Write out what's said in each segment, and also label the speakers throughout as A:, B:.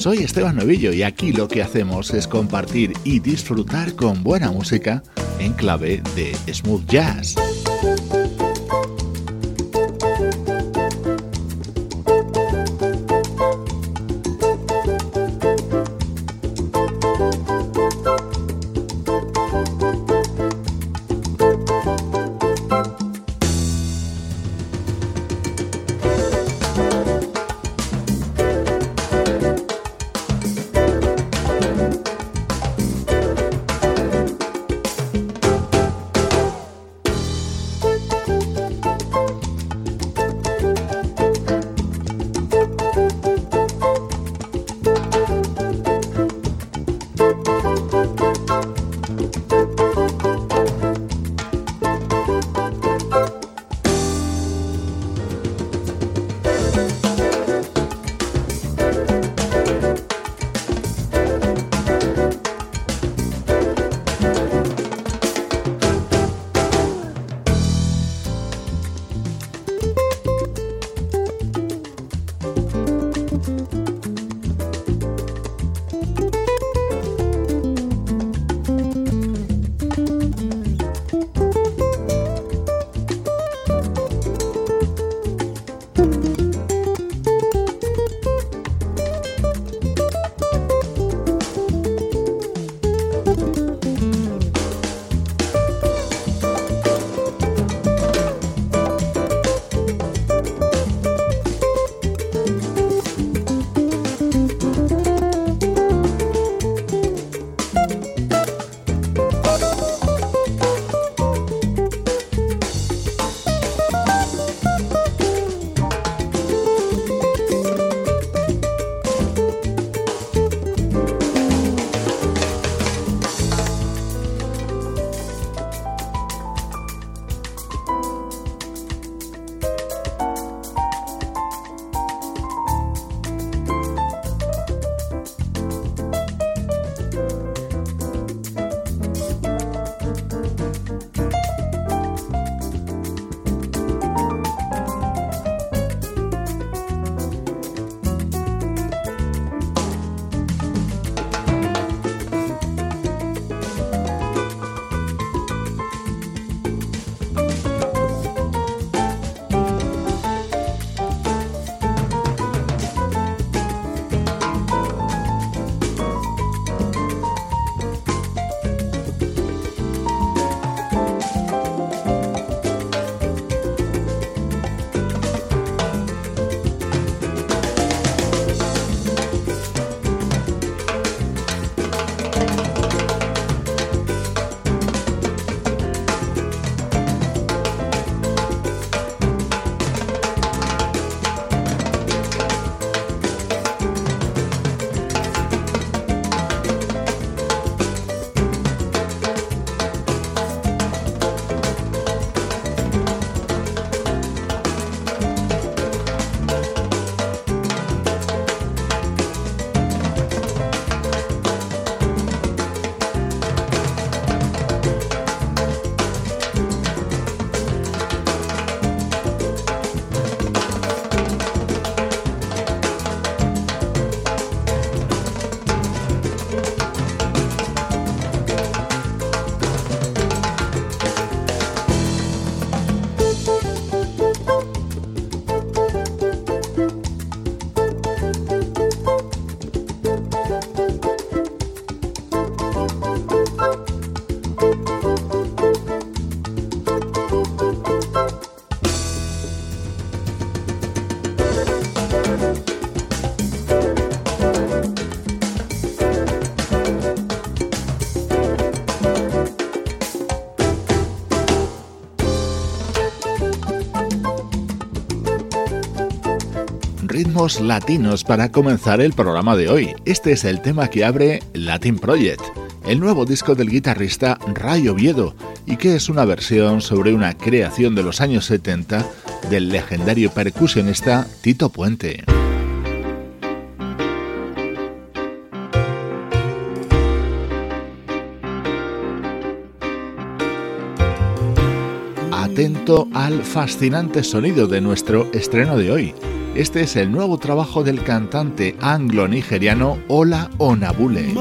A: Soy Esteban Novillo y aquí lo que hacemos es compartir y disfrutar con buena música en clave de smooth jazz.
B: Latinos para comenzar el programa de hoy. Este es el tema que abre Latin Project, el nuevo disco del guitarrista Ray Oviedo, y que es una versión sobre una creación de los años 70 del legendario percusionista Tito Puente. atento al fascinante sonido de nuestro estreno de hoy. Este es el nuevo trabajo del cantante anglo-nigeriano Ola Onabule.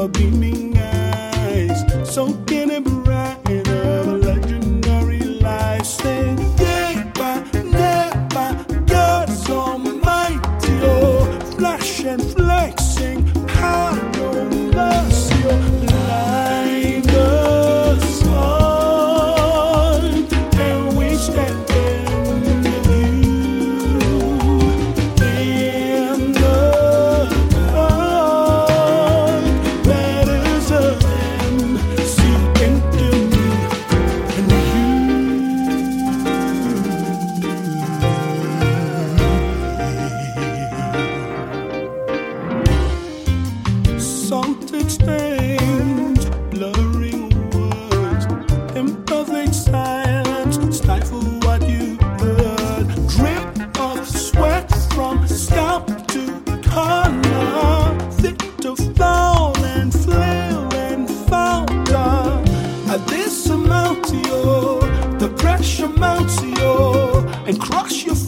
B: for beaming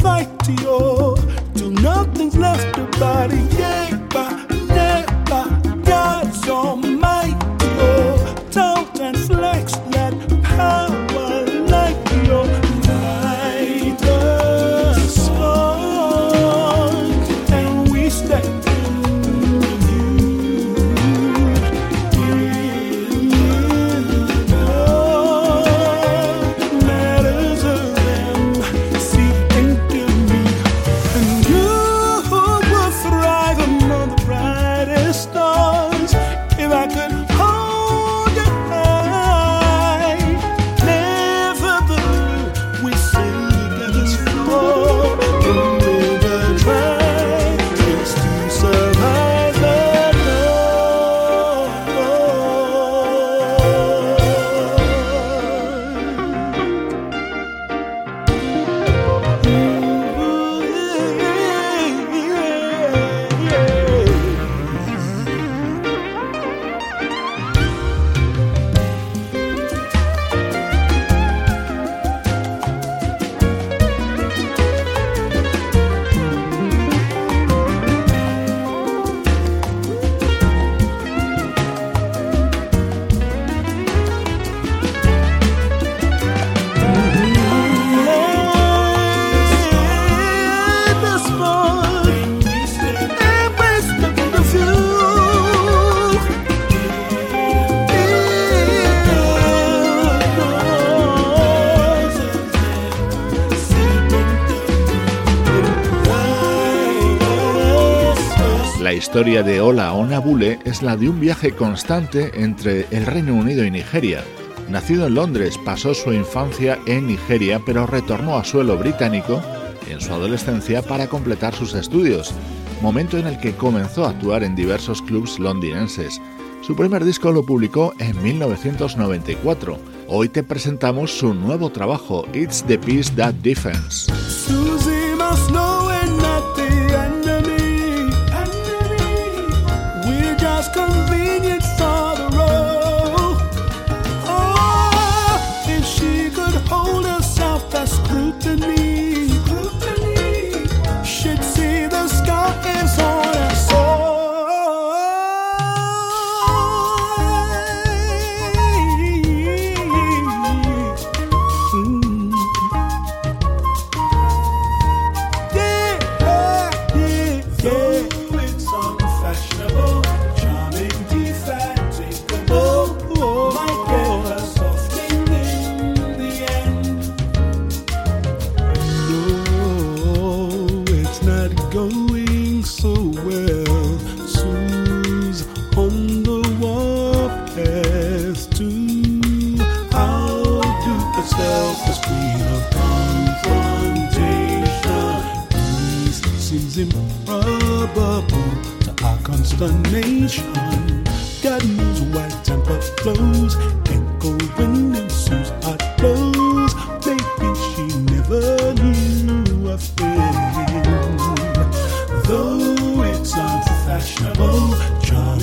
B: fight to you till nothing's left to body. Historia de Ola Onabule es la de un viaje constante entre el Reino Unido y Nigeria. Nacido en Londres, pasó su infancia en Nigeria, pero retornó a suelo británico en su adolescencia para completar sus estudios, momento en el que comenzó a actuar en diversos clubs londinenses. Su primer disco lo publicó en 1994. Hoy te presentamos su nuevo trabajo, It's the Peace That Defends.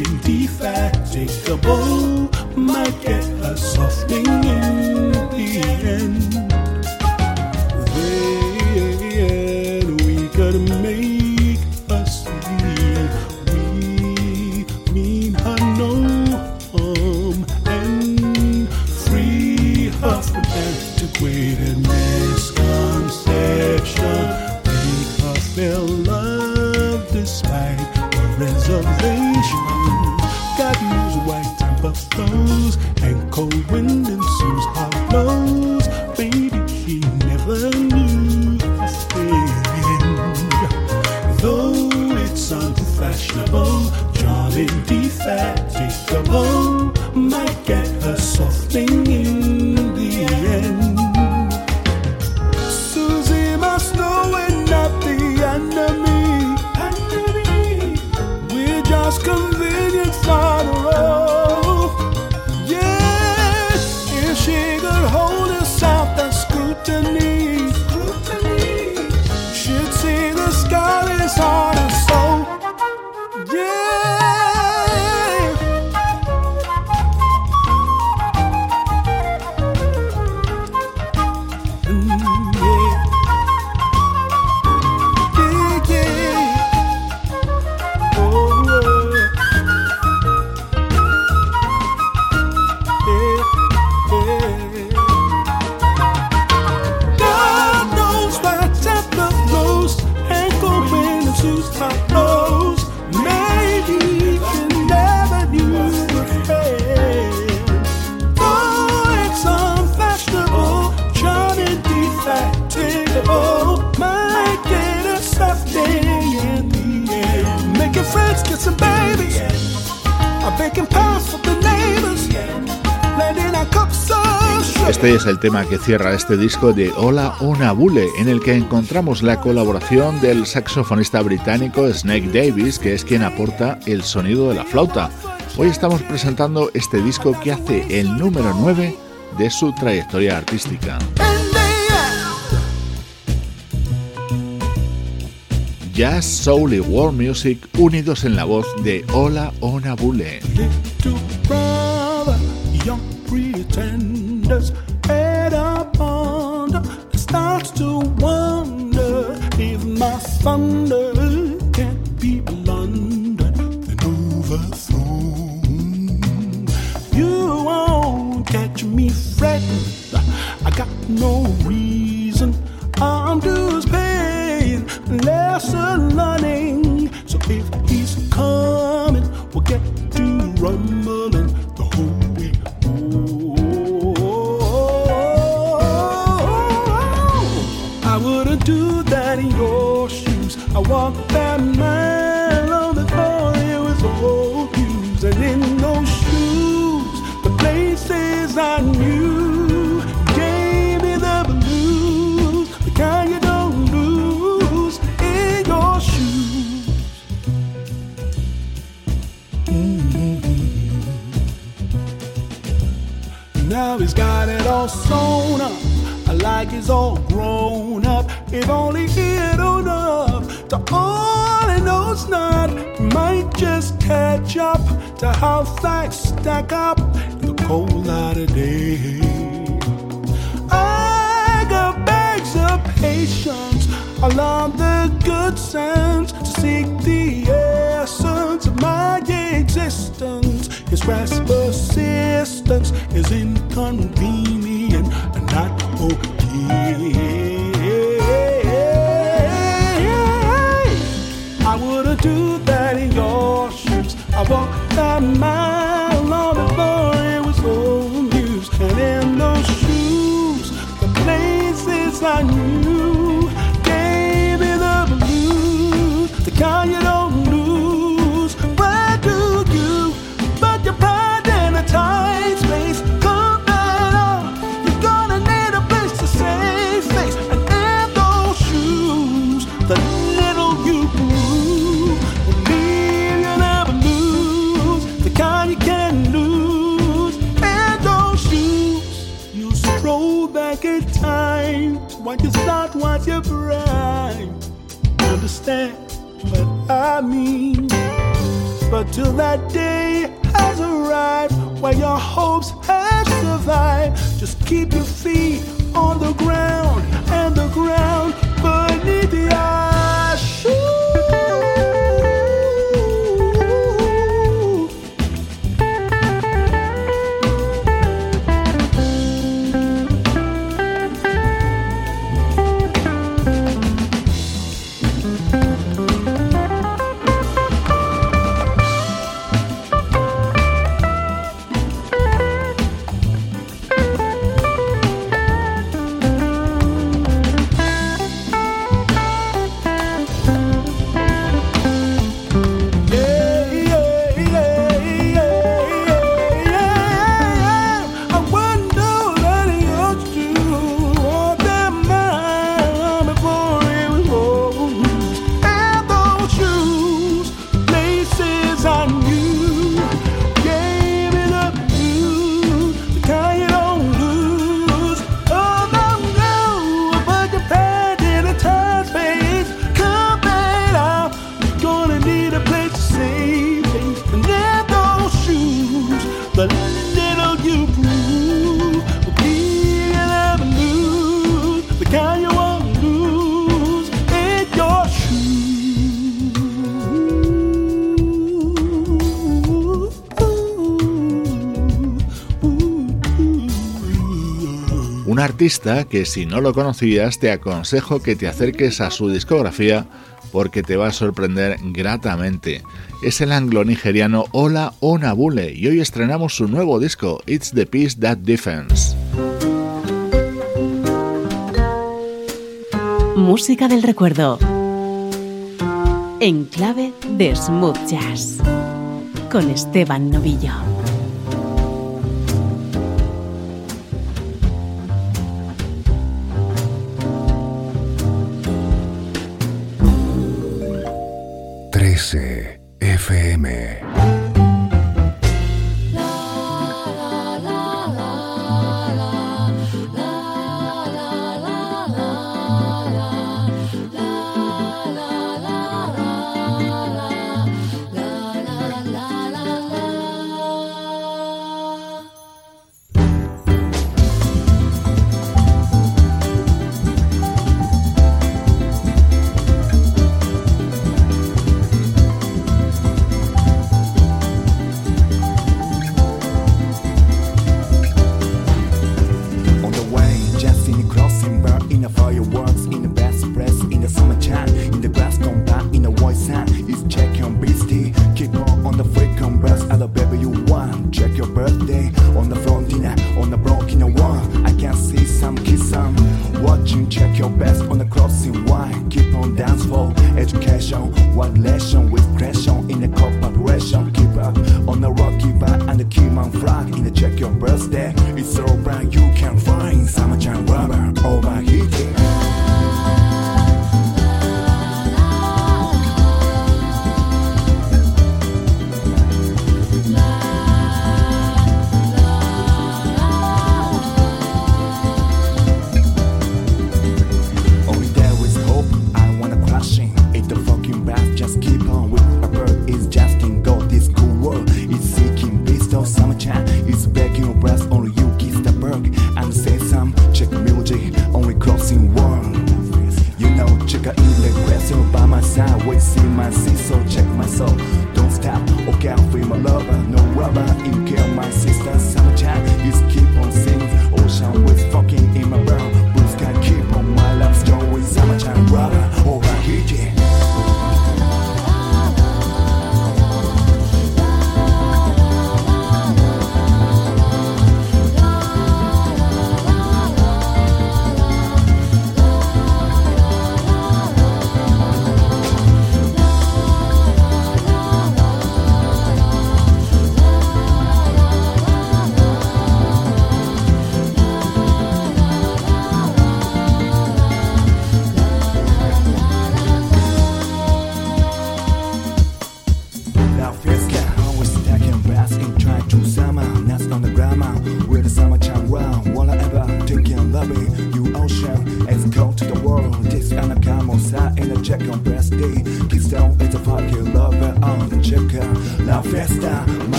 B: Indefatigable,
A: Este es el tema que cierra este disco de Hola Una Bule, en el que encontramos la colaboración del saxofonista británico Snake Davis, que es quien aporta el sonido de la flauta. Hoy estamos presentando este disco que hace el número 9 de su trayectoria artística. Jazz, Soul y World Music unidos en la voz de Hola Una Bule.
B: Little brother, young pretenders, head up under, starts to wonder if my thunder can't be blundered and overthrown. You won't catch me fretting, I got no like he's all grown up. If only he'd own up to all he knows not, he might just catch up to how facts stack up in the cold light of day. I got bags of patience, along the good sense to seek the essence of my existence. His rash persistence is inconvenient and not okay. I wouldn't do that in your shoes. I walked that mile long before it was old. And in those shoes, the places I knew gave me the blues. The kind Understand what I mean? But till that day has arrived, where your hopes have survived, just keep your feet on the ground and the ground
A: que si no lo conocías te aconsejo que te acerques a su discografía porque te va a sorprender gratamente. Es el anglo-nigeriano Ola Onabule y hoy estrenamos su nuevo disco, It's the Peace That Defends.
C: Música del recuerdo. En clave de smooth jazz. Con Esteban Novillo.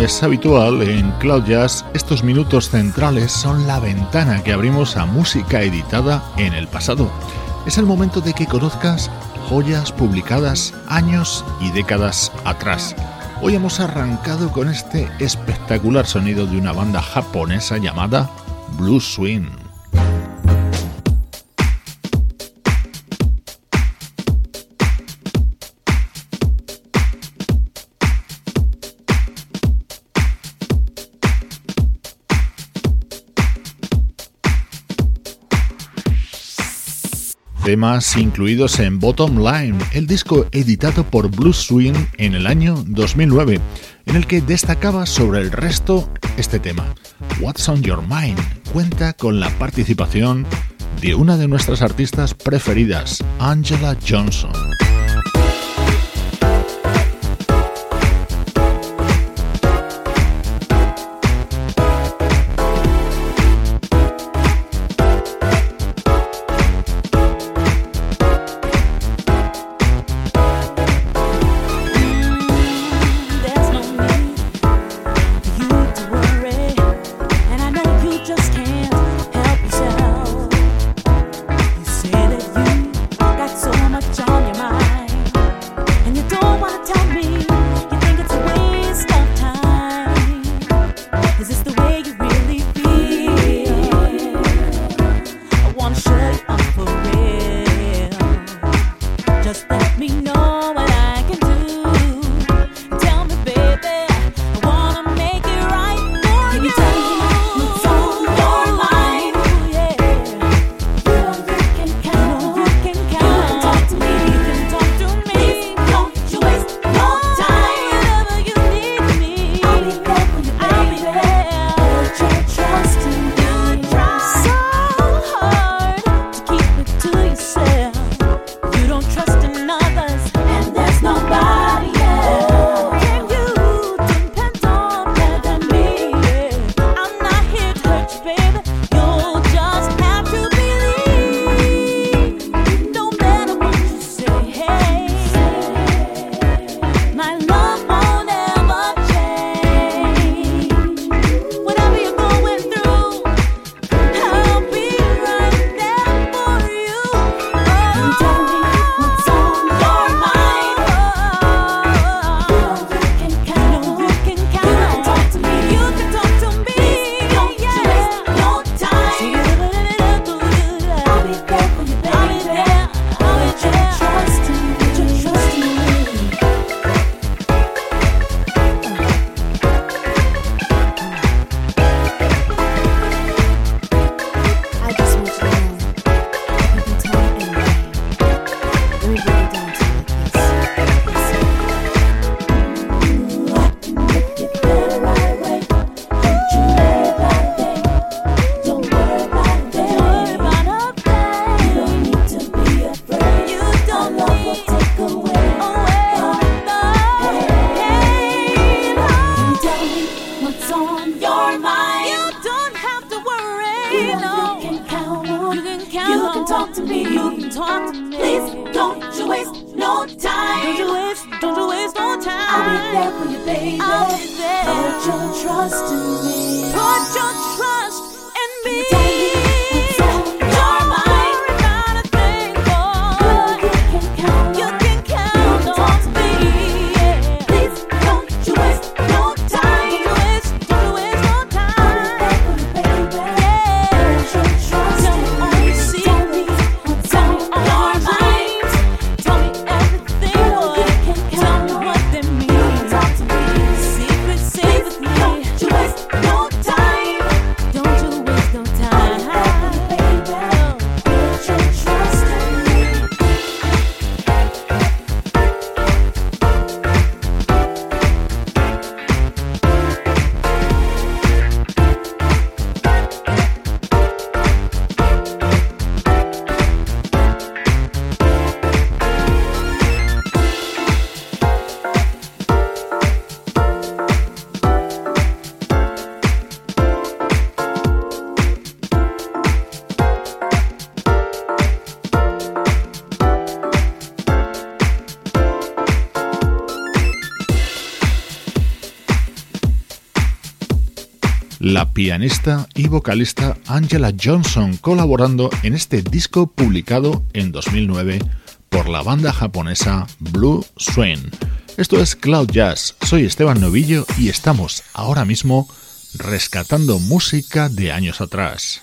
A: Es habitual en Cloud estos minutos centrales son la ventana que abrimos a música editada en el pasado. Es el momento de que conozcas joyas publicadas años y décadas atrás. Hoy hemos arrancado con este espectacular sonido de una banda japonesa llamada Blue Swing. Temas incluidos en Bottom Line, el disco editado por Blue Swing en el año 2009, en el que destacaba sobre el resto este tema. What's on Your Mind cuenta con la participación de una de nuestras artistas preferidas, Angela Johnson. pianista y vocalista Angela Johnson colaborando en este disco publicado en 2009 por la banda japonesa Blue Swain. Esto es Cloud Jazz, soy Esteban Novillo y estamos ahora mismo rescatando música de años atrás.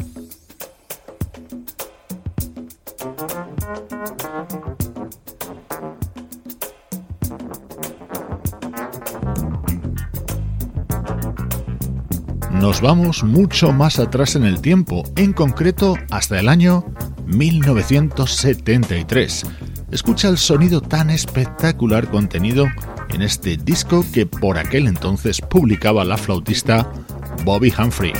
A: nos vamos mucho más atrás en el tiempo, en concreto hasta el año 1973. Escucha el sonido tan espectacular contenido en este disco que por aquel entonces publicaba la flautista Bobby Humphrey.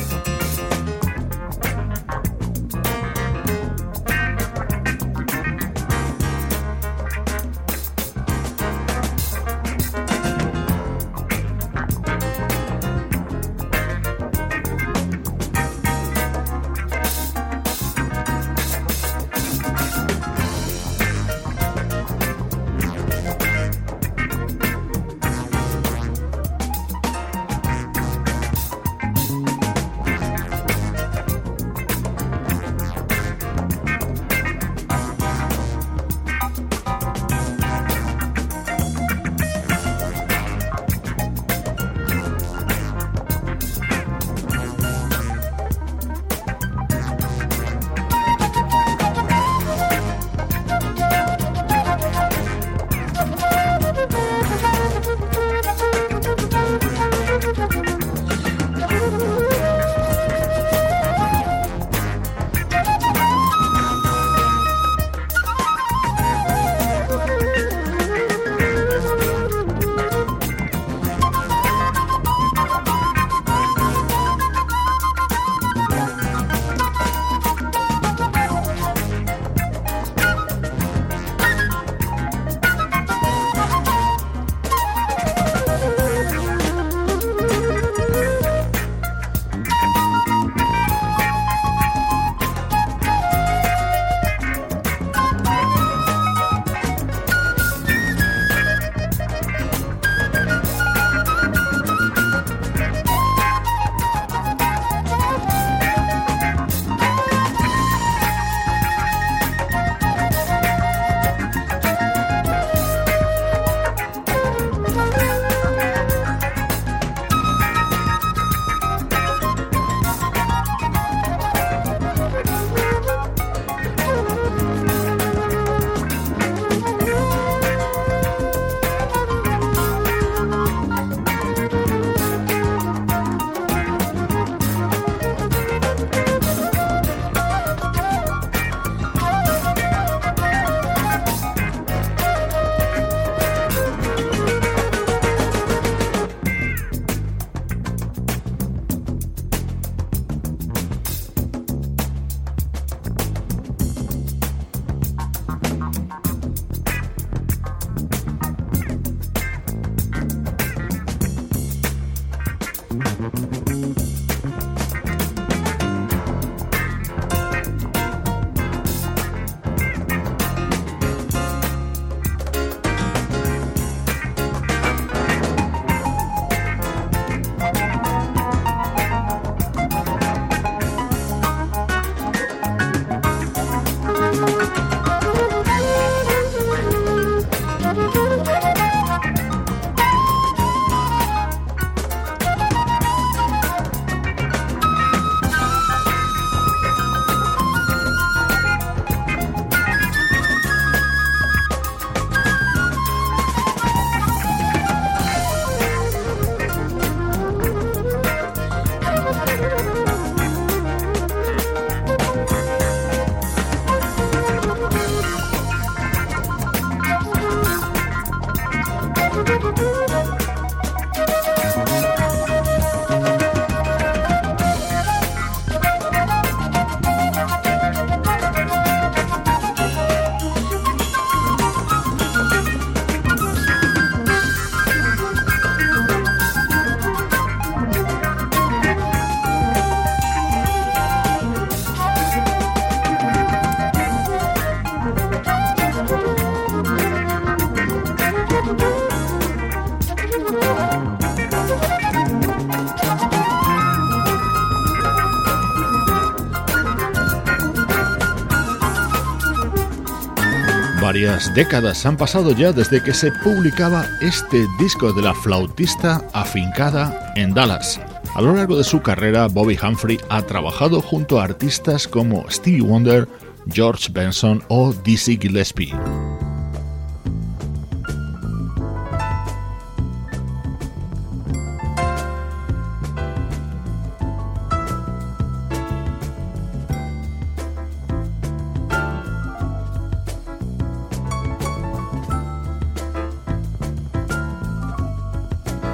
A: Varias décadas han pasado ya desde que se publicaba este disco de la flautista afincada en Dallas. A lo largo de su carrera, Bobby Humphrey ha trabajado junto a artistas como Stevie Wonder, George Benson o Dizzy Gillespie.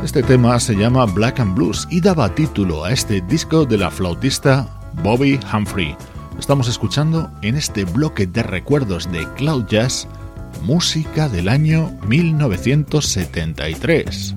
A: Este tema se llama Black and Blues y daba título a este disco de la flautista Bobby Humphrey. Estamos escuchando en este bloque de recuerdos de Cloud Jazz música del año 1973.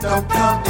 A: don't come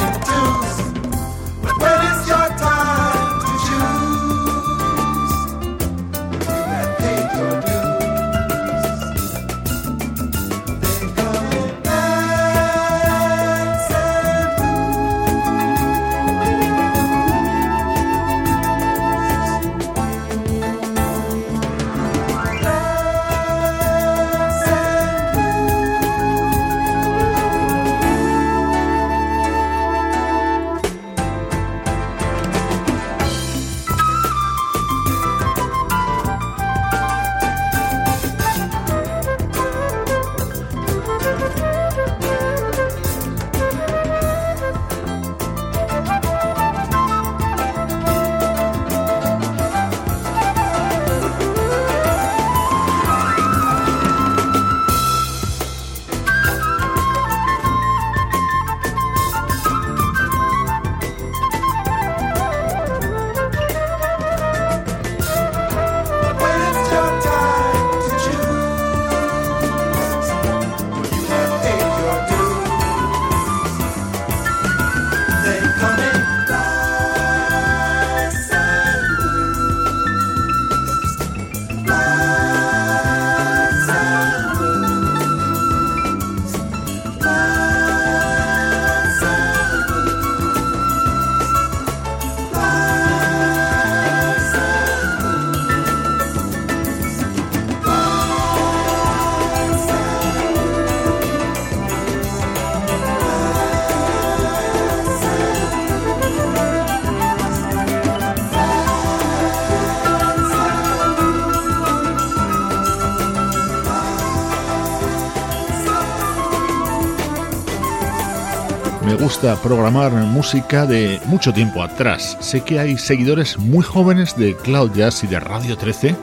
A: gusta programar música de mucho tiempo atrás. Sé que hay seguidores muy jóvenes de Cloud Jazz y de Radio 13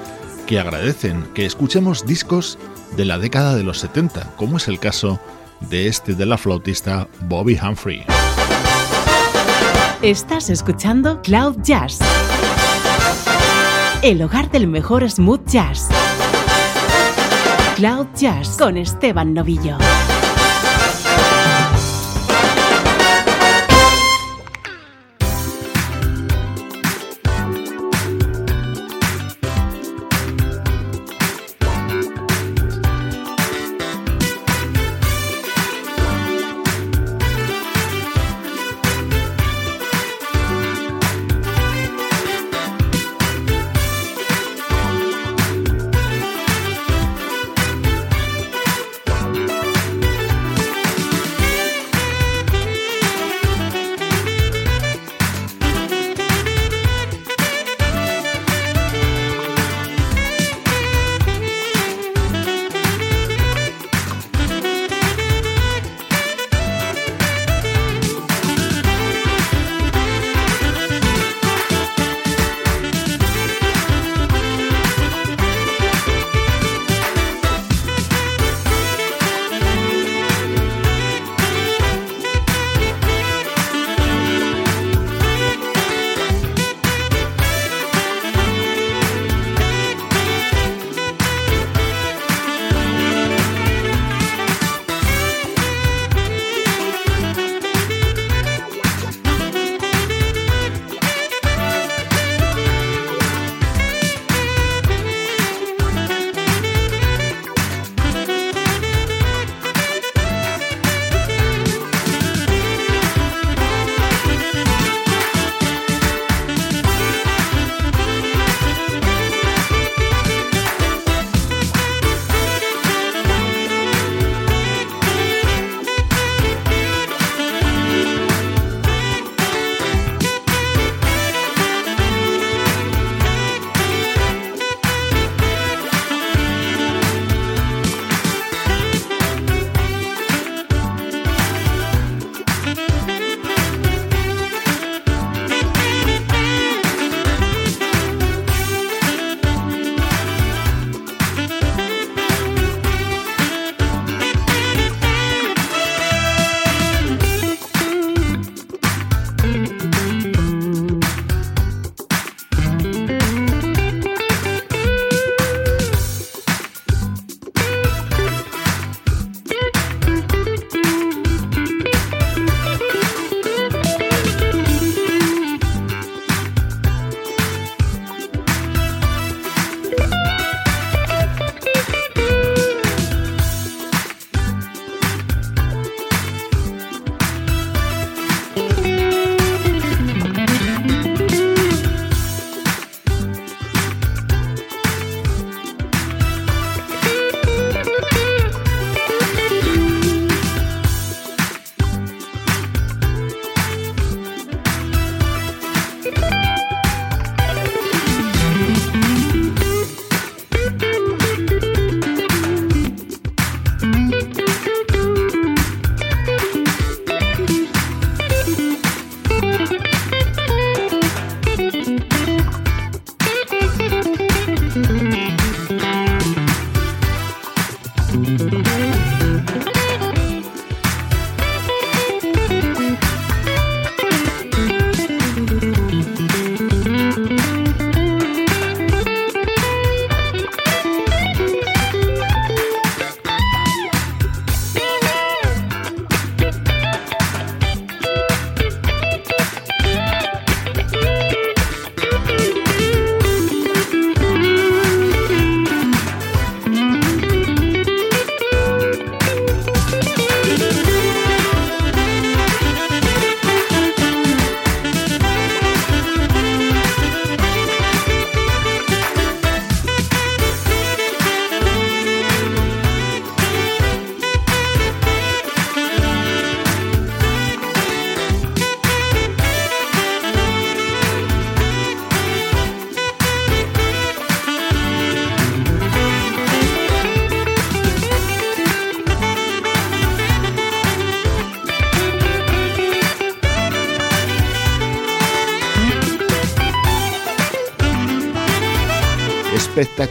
A: que agradecen que escuchemos discos de la década de los 70, como es el caso de este de la flautista Bobby Humphrey.
C: Estás escuchando Cloud Jazz, el hogar del mejor smooth jazz. Cloud Jazz con Esteban Novillo.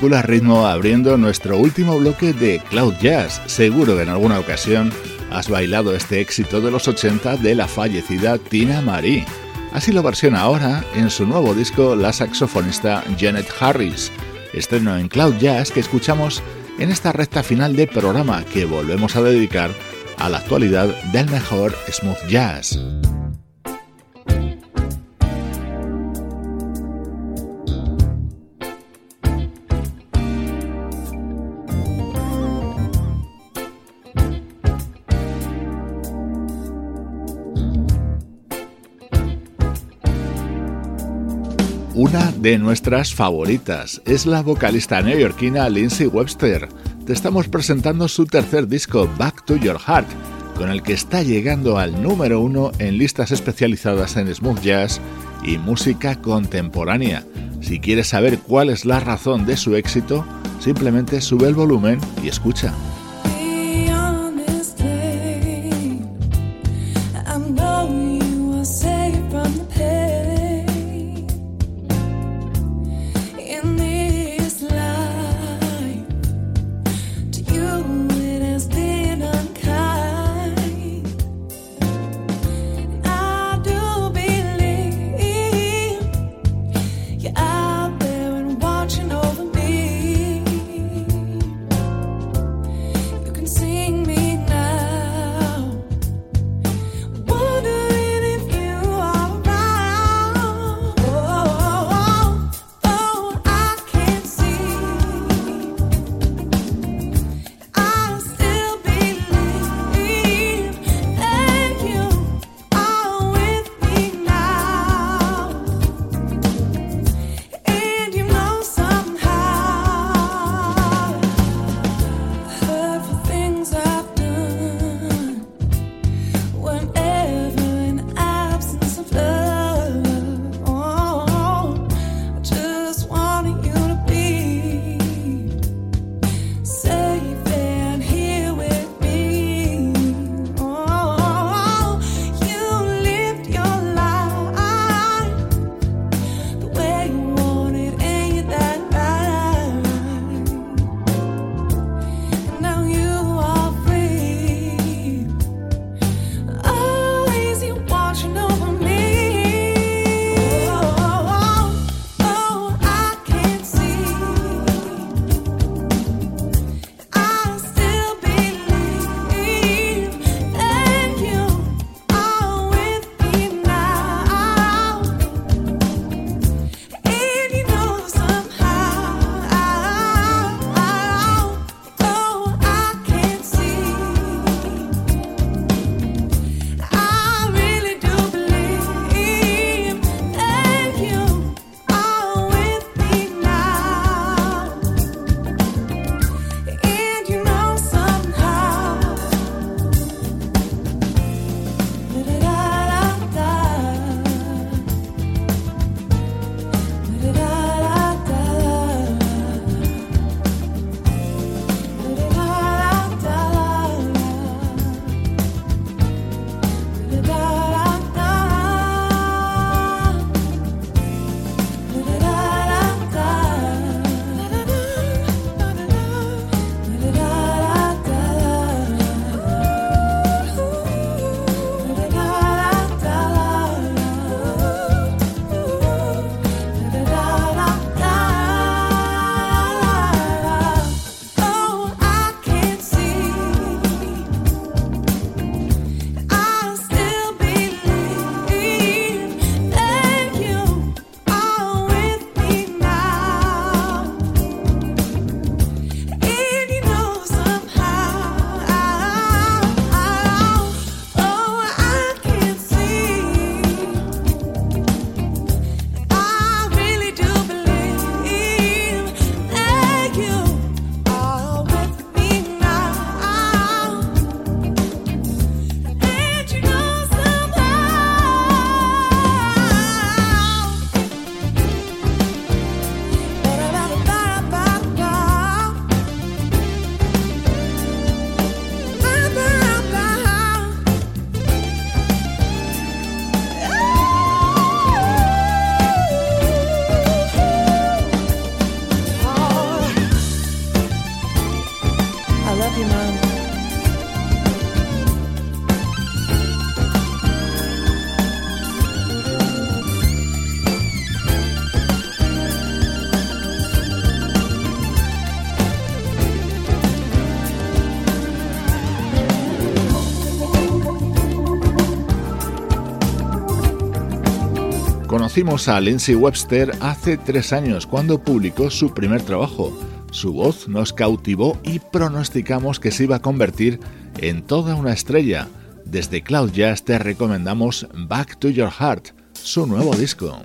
A: Ritmo abriendo nuestro último bloque de Cloud Jazz. Seguro que en alguna ocasión has bailado este éxito de los 80 de la fallecida Tina Marie. Así lo versiona ahora en su nuevo disco la saxofonista Janet Harris. Estreno en Cloud Jazz que escuchamos en esta recta final de programa que volvemos a dedicar a la actualidad del mejor smooth jazz. Una de nuestras favoritas es la vocalista neoyorquina Lindsay Webster. Te estamos presentando su tercer disco, Back to Your Heart, con el que está llegando al número uno en listas especializadas en smooth jazz y música contemporánea. Si quieres saber cuál es la razón de su éxito, simplemente sube el volumen y escucha. Conocimos a Lindsay Webster hace tres años cuando publicó su primer trabajo. Su voz nos cautivó y pronosticamos que se iba a convertir en toda una estrella. Desde Cloud Jazz te recomendamos Back to Your Heart, su nuevo disco.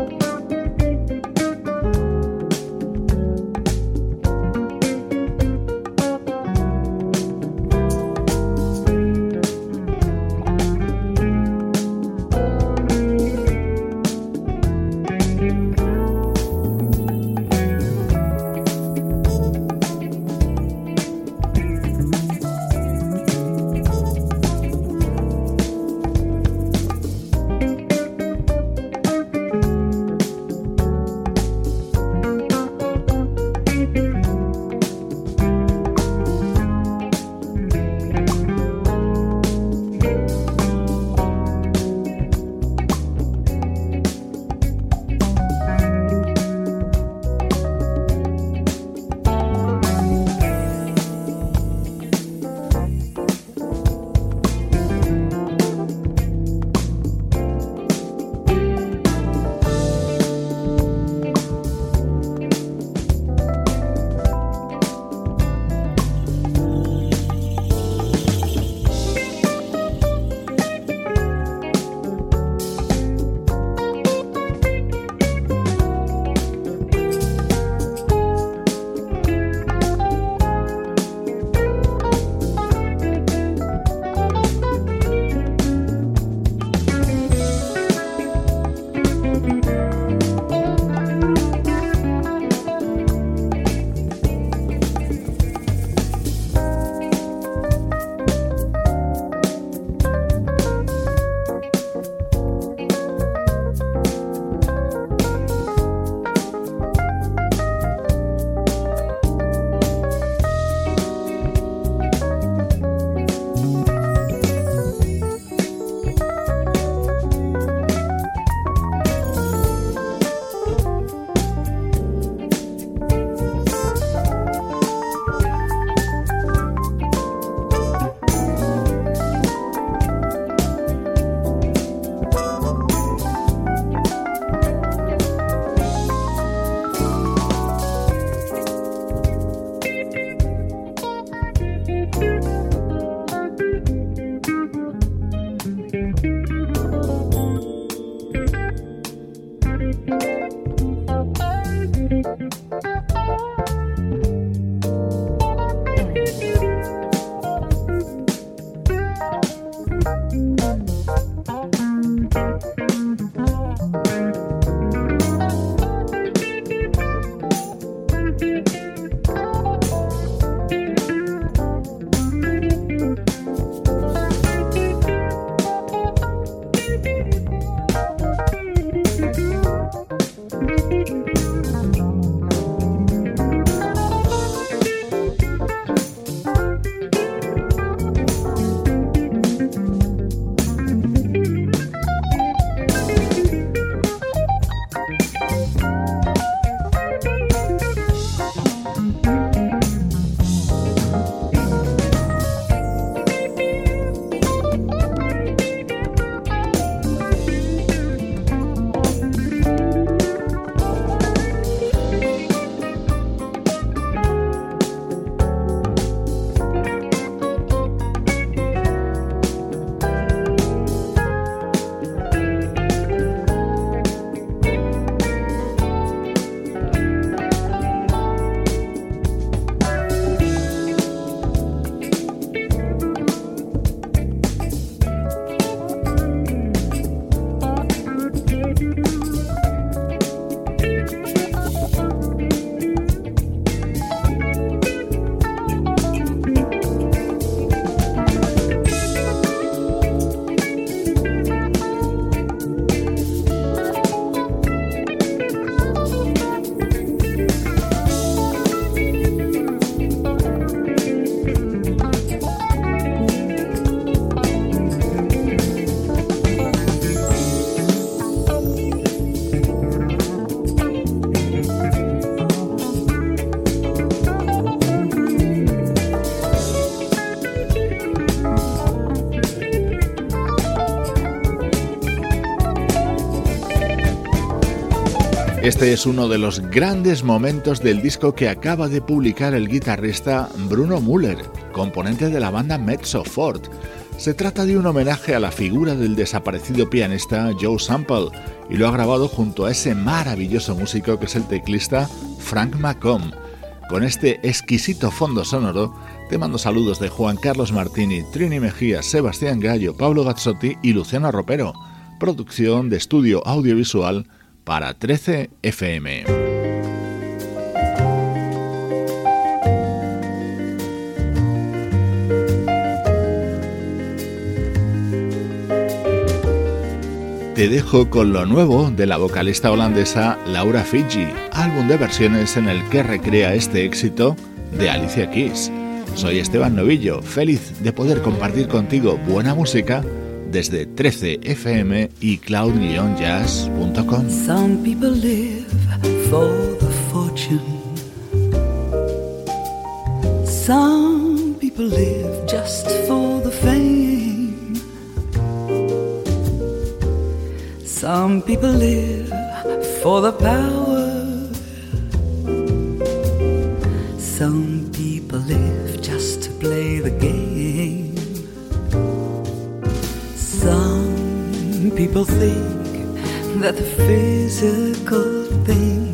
A: Este es uno de los grandes momentos del disco que acaba de publicar el guitarrista Bruno Müller, componente de la banda Mezzo Fort. Se trata de un homenaje a la figura del desaparecido pianista Joe Sample y lo ha grabado junto a ese maravilloso músico que es el teclista Frank McComb. Con este exquisito fondo sonoro, te mando saludos de Juan Carlos Martini, Trini Mejía, Sebastián Gallo, Pablo Gazzotti y Luciano Ropero. Producción de estudio audiovisual para 13 FM. Te dejo con lo nuevo de la vocalista holandesa Laura Fiji, álbum de versiones en el que recrea este éxito de Alicia Keys. Soy Esteban Novillo, feliz de poder compartir contigo buena música desde 13fm y cloud-jazz.com.
D: Some people live for the fortune. Some people live just for the fame. Some people live for the power. Some people think that the physical things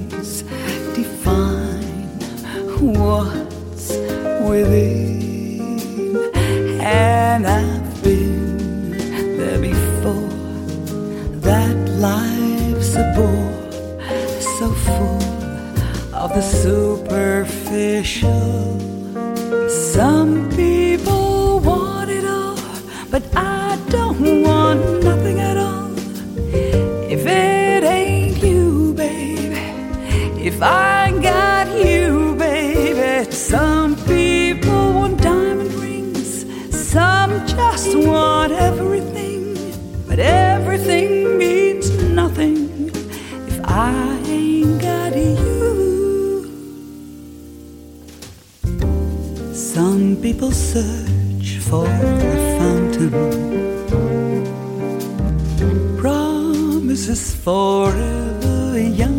D: people search for a fountain promises forever young.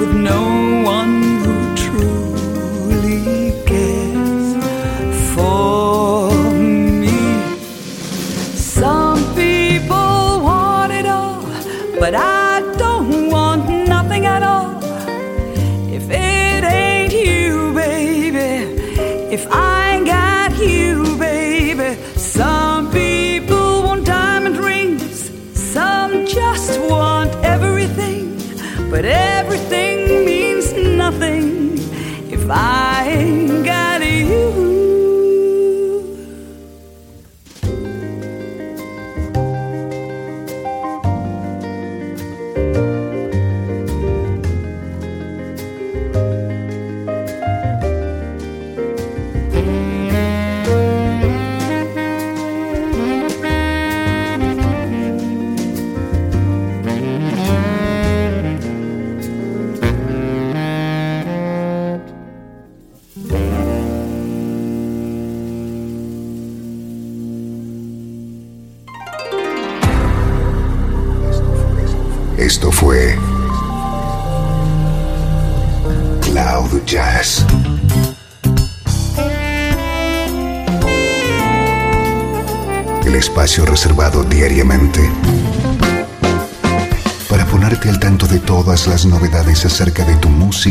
D: With no